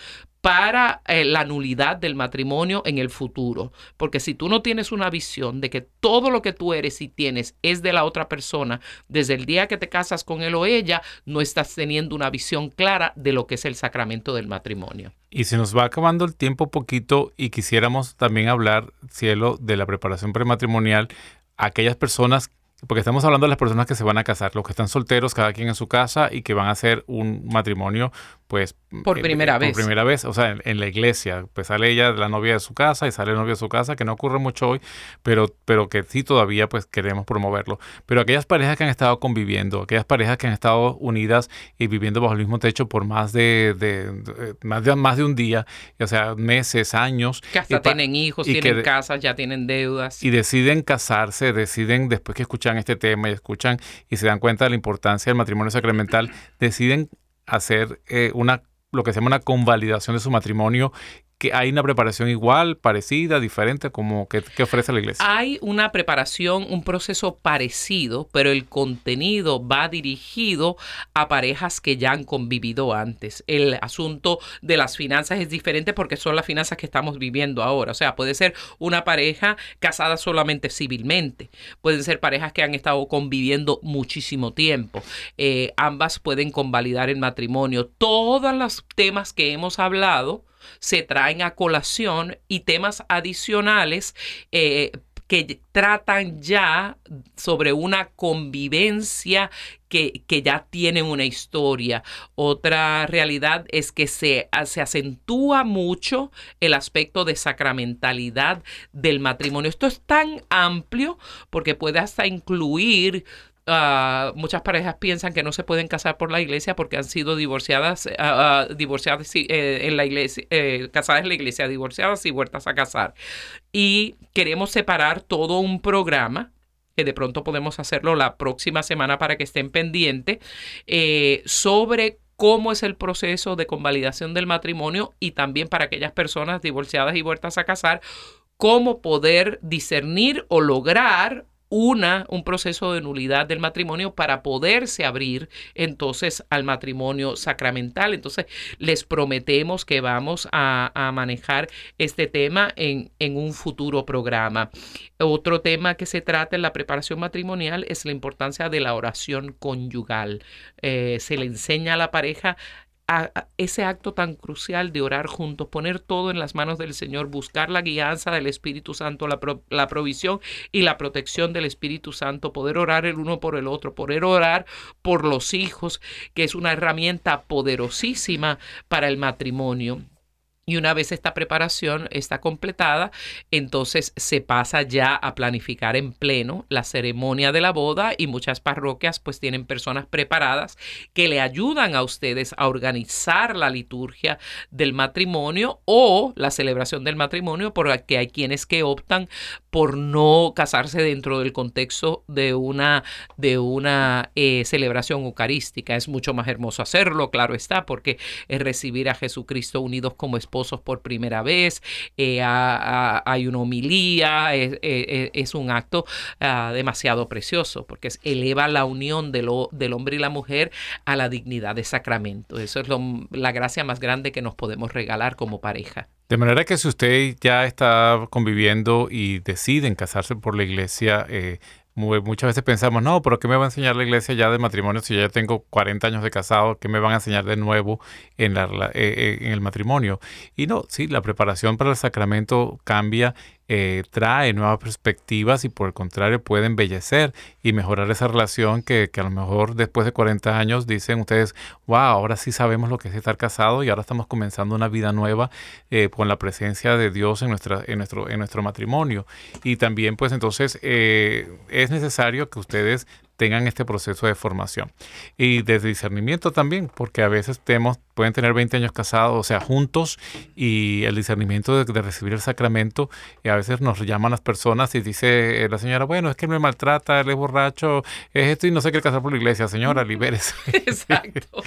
para eh, la nulidad del matrimonio en el futuro. Porque si tú no tienes una visión de que todo lo que tú eres y tienes es de la otra persona, desde el día que te casas con él o ella, no estás teniendo una visión clara de lo que es el sacramento del matrimonio. Y se nos va acabando el tiempo poquito y quisiéramos también hablar, cielo, de la preparación prematrimonial, aquellas personas porque estamos hablando de las personas que se van a casar, los que están solteros, cada quien en su casa y que van a hacer un matrimonio pues... Por eh, primera vez. Por primera vez, o sea, en, la iglesia. Pues sale ella, la novia de su casa, y sale el novio de su casa, que no ocurre mucho hoy, pero, pero que sí todavía pues queremos promoverlo. Pero aquellas parejas que han estado conviviendo, aquellas parejas que han estado unidas y viviendo bajo el mismo techo por más de, de, más, de más de un día, o sea, meses, años. Que hasta tienen hijos, tienen casas, ya tienen deudas. Y deciden casarse, deciden, después que escuchan este tema y escuchan y se dan cuenta de la importancia del matrimonio sacramental, deciden hacer eh, una lo que se llama una convalidación de su matrimonio que hay una preparación igual, parecida, diferente, como que, ofrece la iglesia. Hay una preparación, un proceso parecido, pero el contenido va dirigido a parejas que ya han convivido antes. El asunto de las finanzas es diferente porque son las finanzas que estamos viviendo ahora. O sea, puede ser una pareja casada solamente civilmente, pueden ser parejas que han estado conviviendo muchísimo tiempo. Eh, ambas pueden convalidar el matrimonio. Todos los temas que hemos hablado se traen a colación y temas adicionales eh, que tratan ya sobre una convivencia que, que, ya tiene una historia. Otra realidad es que se, se acentúa mucho el aspecto de sacramentalidad del matrimonio. Esto es tan amplio porque puede hasta incluir Ah, muchas parejas piensan que no se pueden casar por la iglesia porque han sido divorciadas, ah, divorciadas eh, en la iglesia, eh, casadas en la iglesia, divorciadas y vueltas a casar. Y queremos separar todo un programa que de pronto podemos hacerlo la próxima semana para que estén pendientes, eh, sobre cómo es el proceso de convalidación del matrimonio y también para aquellas personas divorciadas y vueltas a casar, cómo poder discernir o lograr una, un proceso de nulidad del matrimonio para poderse abrir entonces al matrimonio sacramental. Entonces, les prometemos que vamos a, manejar este tema en, en, un futuro programa. Otro tema que se trata en la preparación matrimonial es la importancia de la oración conyugal. Eh, se le enseña a la pareja ese acto tan crucial de orar juntos, poner todo en las manos del Señor, buscar la guianza del Espíritu Santo, la, la, provisión y la protección del Espíritu Santo, poder orar el uno por el otro, poder orar por los hijos, que es una herramienta poderosísima para el matrimonio. Y una vez esta preparación está completada, entonces se pasa ya a planificar en pleno la ceremonia de la boda y muchas parroquias pues tienen personas preparadas que le ayudan a ustedes a organizar la liturgia del matrimonio o la celebración del matrimonio porque hay quienes que optan por no casarse dentro del contexto de una, de una eh, celebración eucarística. Es mucho más hermoso hacerlo, claro está, porque es recibir a Jesucristo unidos como por primera vez, eh, hay una homilía, es, un acto ah, demasiado precioso porque eleva la unión del hombre y la mujer a la dignidad de sacramento. Eso es la gracia más grande que nos podemos regalar como pareja. De manera que si usted ya está conviviendo y deciden casarse por la iglesia, eh, muchas veces pensamos, no, pero ¿qué me va a enseñar la iglesia ya de matrimonio si ya tengo 40 años de casado? ¿Qué me van a enseñar de nuevo en, la, eh, eh, en el matrimonio? Y no, sí, la preparación para el sacramento cambia eh, trae nuevas perspectivas y por el contrario puede embellecer y mejorar esa relación que, a lo mejor después de 40 años dicen ustedes, wow, ahora sí sabemos lo que es estar casado y ahora estamos comenzando una vida nueva eh, con la presencia de Dios en, nuestra, en, nuestro, en nuestro matrimonio. Y también pues entonces eh, es necesario que ustedes tengan este proceso de formación. Y de discernimiento también, porque a veces tenemos, pueden tener 20 años casados, o sea, juntos, y el discernimiento de, recibir el sacramento, y a veces nos llaman las personas y dice la señora, bueno, es que me maltrata, él es borracho, es esto y no se quiere casar por la iglesia, señora, libérese. Exacto.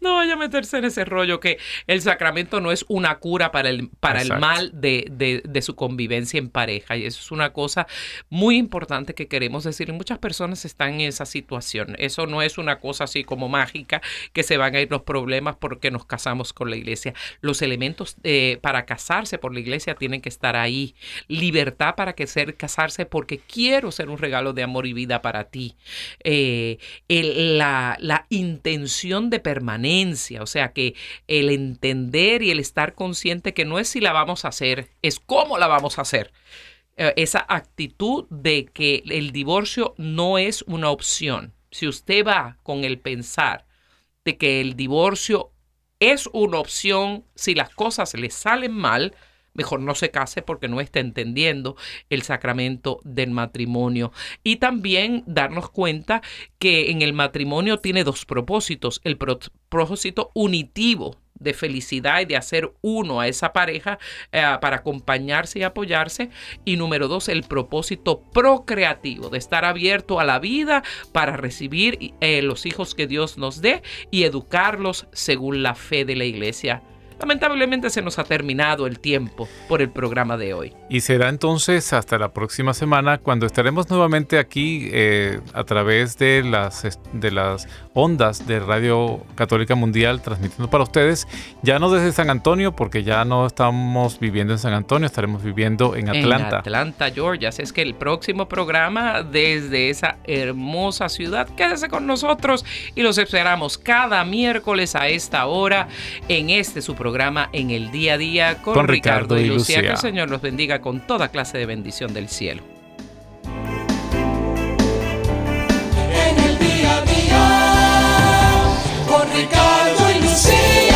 No vaya a meterse en ese rollo que el sacramento no es una cura para el, para el mal de, de, de su convivencia en pareja, y eso es una cosa muy importante que queremos decir. Muchas personas están en situación. Eso no es una cosa así como mágica que se van a ir los problemas porque nos casamos con la iglesia. Los elementos eh, para casarse por la iglesia tienen que estar ahí. Libertad para que ser casarse porque quiero ser un regalo de amor y vida para ti. Eh, la, la intención de permanencia, o sea que el entender y el estar consciente que no es si la vamos a hacer, es cómo la vamos a hacer. Eh, esa actitud de que el divorcio no es una opción. Si usted va con el pensar de que el divorcio es una opción, si las cosas le salen mal, mejor no se case porque no está entendiendo el sacramento del matrimonio. Y también darnos cuenta que en el matrimonio tiene dos propósitos, el propósito unitivo de felicidad y de hacer uno a esa pareja eh, para acompañarse y apoyarse. Y número dos, el propósito procreativo, de estar abierto a la vida para recibir eh, los hijos que Dios nos dé y educarlos según la fe de la iglesia lamentablemente se nos ha terminado el tiempo por el programa de hoy. Y será entonces hasta la próxima semana cuando estaremos nuevamente aquí eh, a través de las, de las ondas de Radio Católica Mundial transmitiendo para ustedes, ya no desde San Antonio, porque ya no estamos viviendo en San Antonio, estaremos viviendo en Atlanta. En Atlanta, Georgia. Así es que el próximo programa desde esa hermosa ciudad, quédese con nosotros y los esperamos cada miércoles a esta hora en este su programa programa En el Día a Día con, con Ricardo, Ricardo, y Lucía. Que el Señor los bendiga con toda clase de bendición del cielo. En el día a día con Ricardo y Lucía.